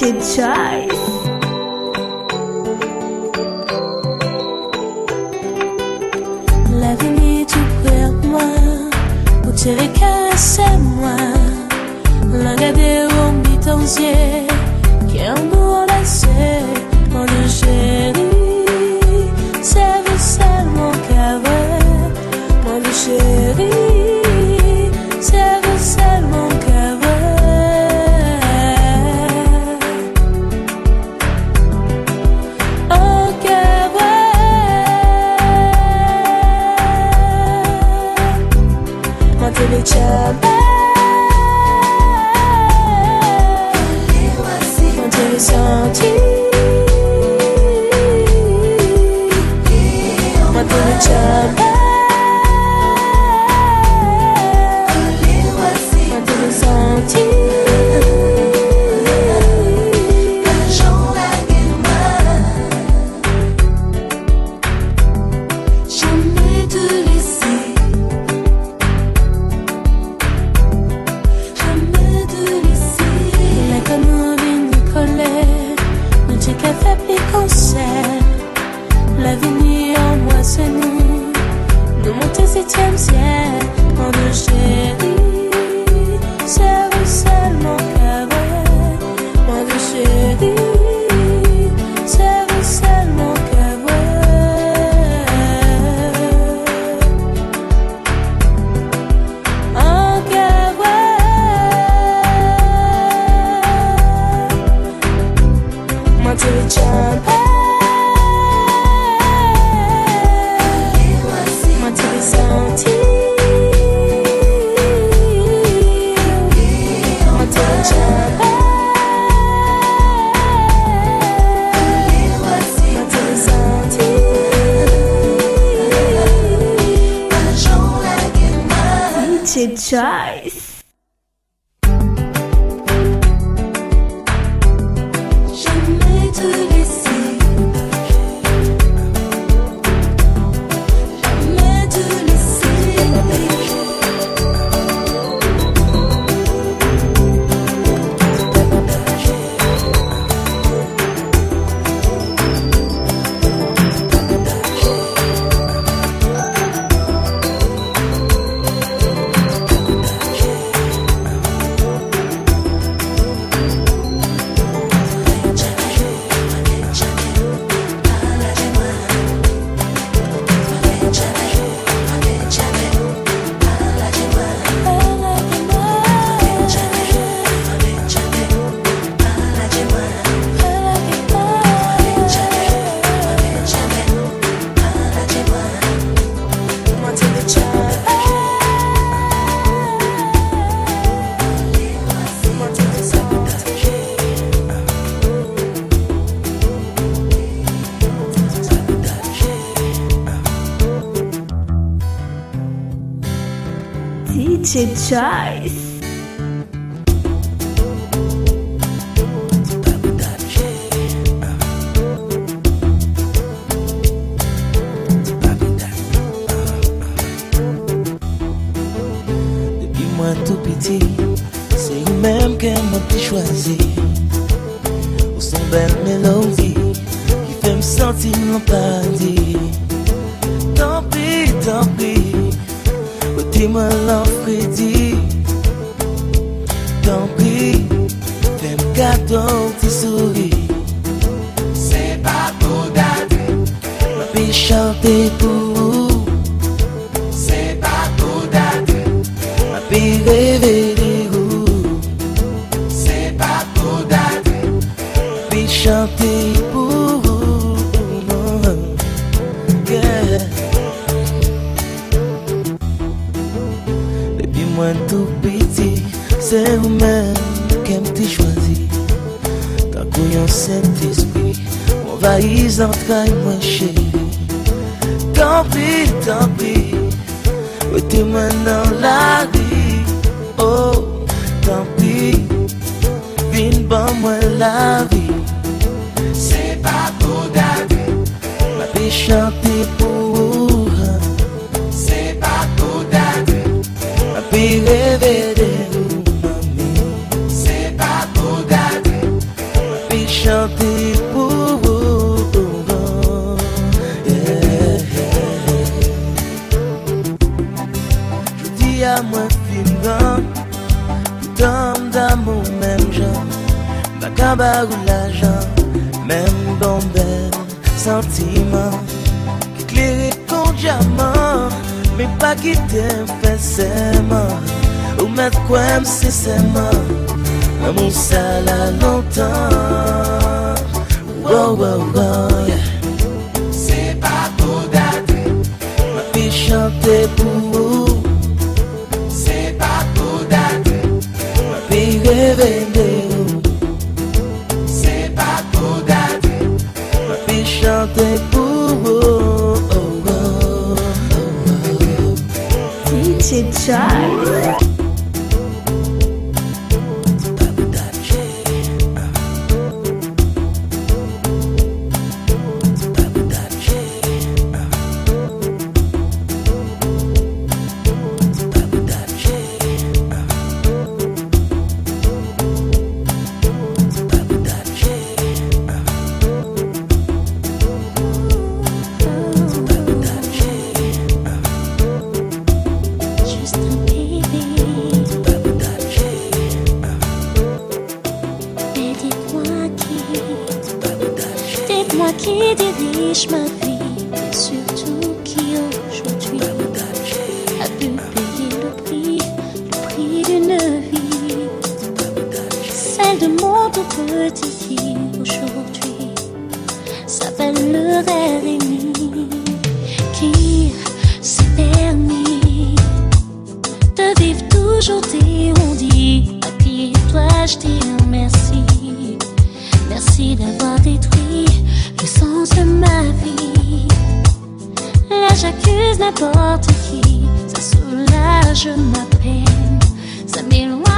your choice. L'avenir tu vers moi, pour te caresser moi, l'engager au mi-temps choice. Se yon menm ke mwen te chwazi. Ou son bel melodi Ki fe m senti mwen padi Tanpi, tanpi Ou ti mwen lan fredi. temps tu souris. C'est pas pour garder. Ma vie chanter pour. set espri Mwen vayiz antray mwen cheri Tanpi, tanpi Ou te men nan la ri aime sincèrement L'amour ça l'a longtemps. Wow wow C'est pas pour date Ma fille chante pour vous C'est pas pour date Ma fille rêve C'est pas pour date Ma fille chante pour vous chanter, on dit papier, toi je dis merci. Merci d'avoir détruit le sens de ma vie. Là j'accuse n'importe qui, ça soulage ma peine, ça m'éloigne.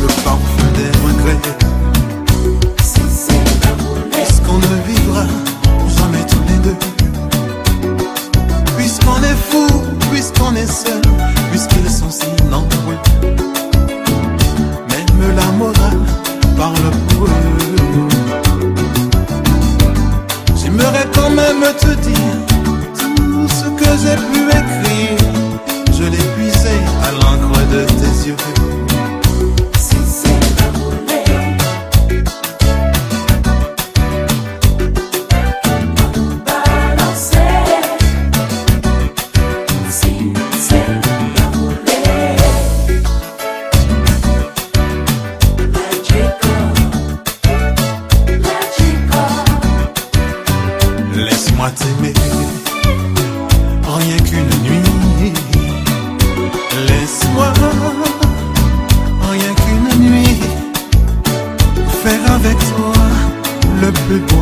Le parfum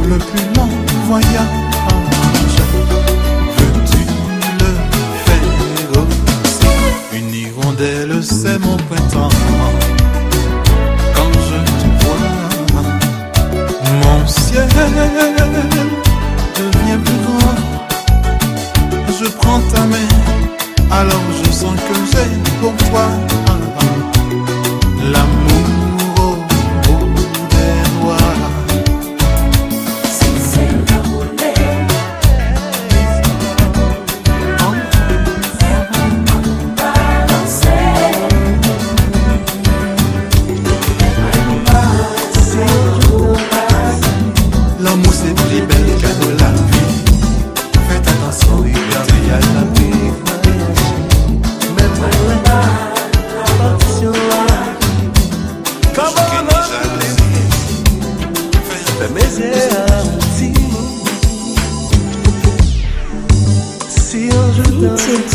le plus long voyage.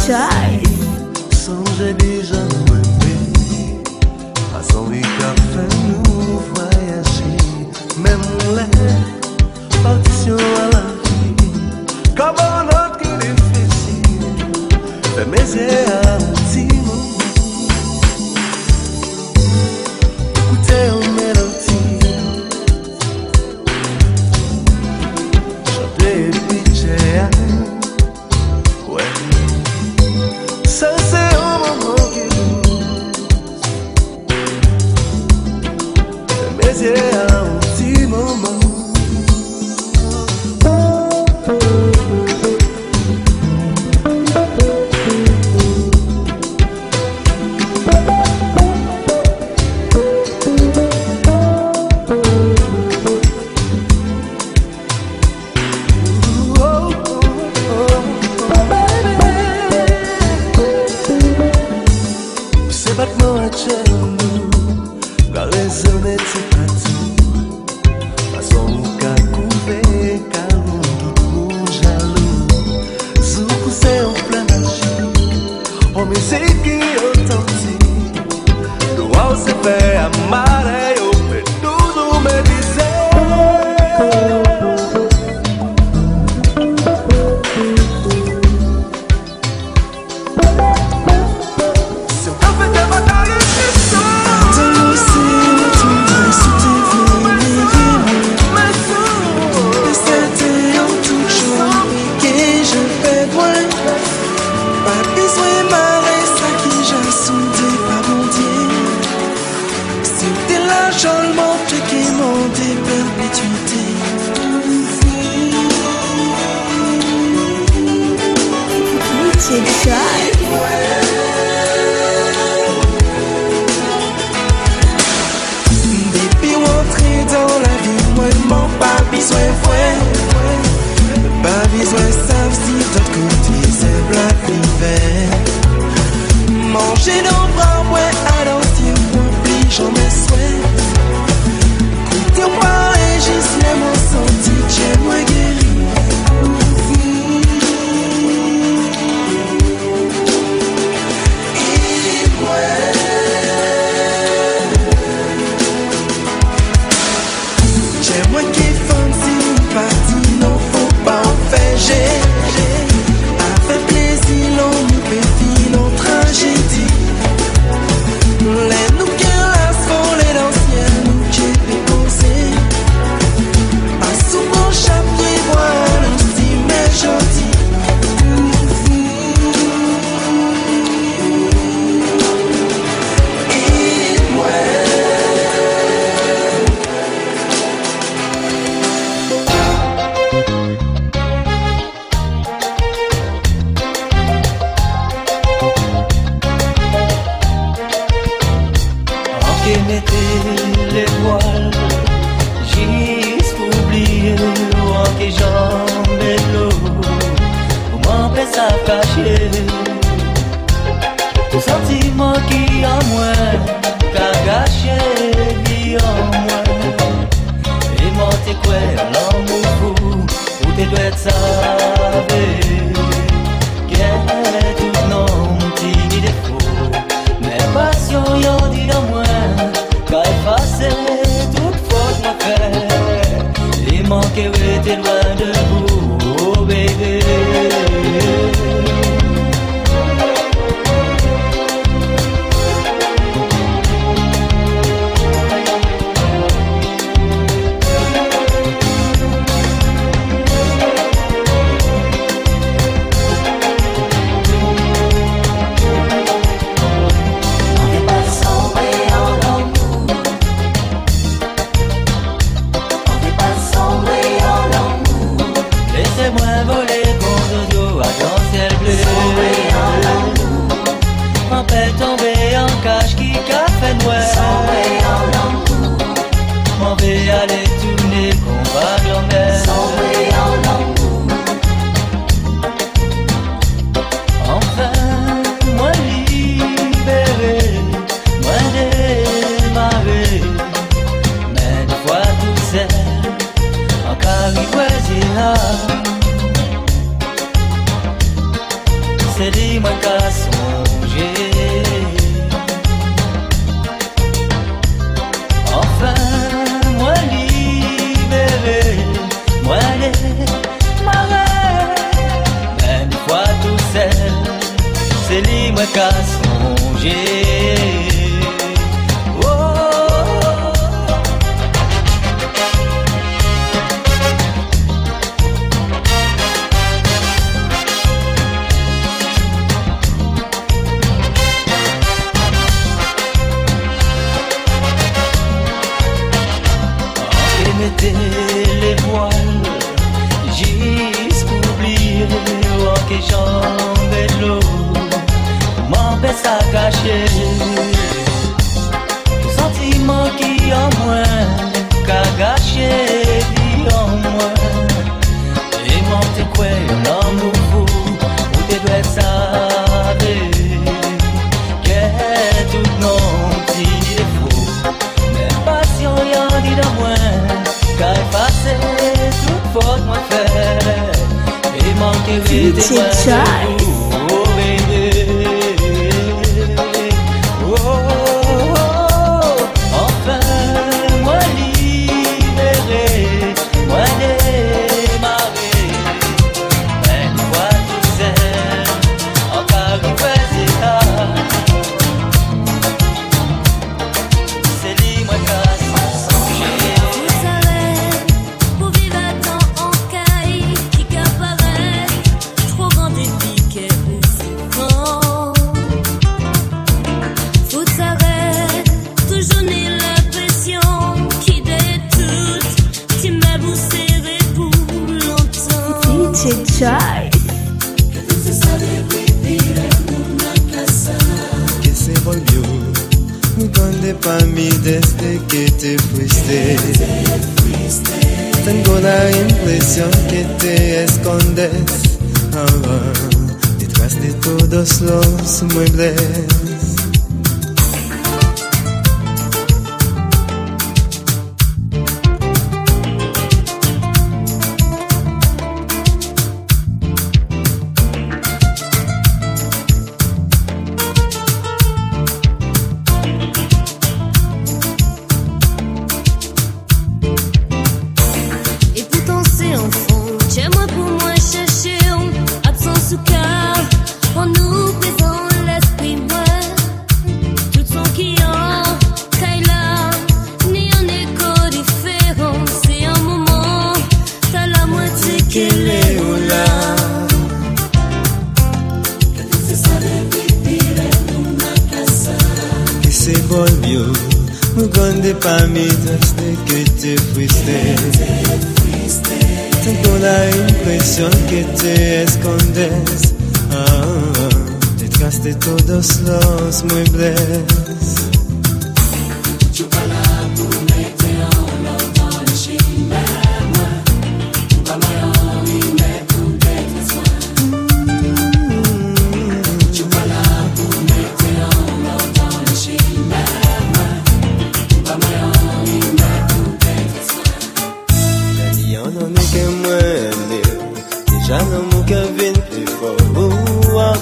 shot. bizwen fwen Pa bizwen sav si tot kouti se blak li ven Manje nan bra si mwen pli chanmen teacher. te fuiste. Tengo la impresión que te escondes ah, detrás de todos los muebles. fuiste. Tengo la impresión que te escondes ah, detrás todos los muebles.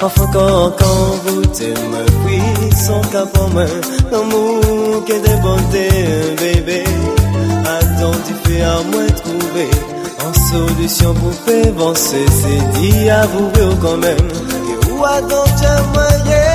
Parfois quand, quand vous me puis son cap en main L'amour qui est débordé, bébé. Fais à moi trouver En solution pour faire avancer C'est dit avouer quand même. Et où a donc bébé?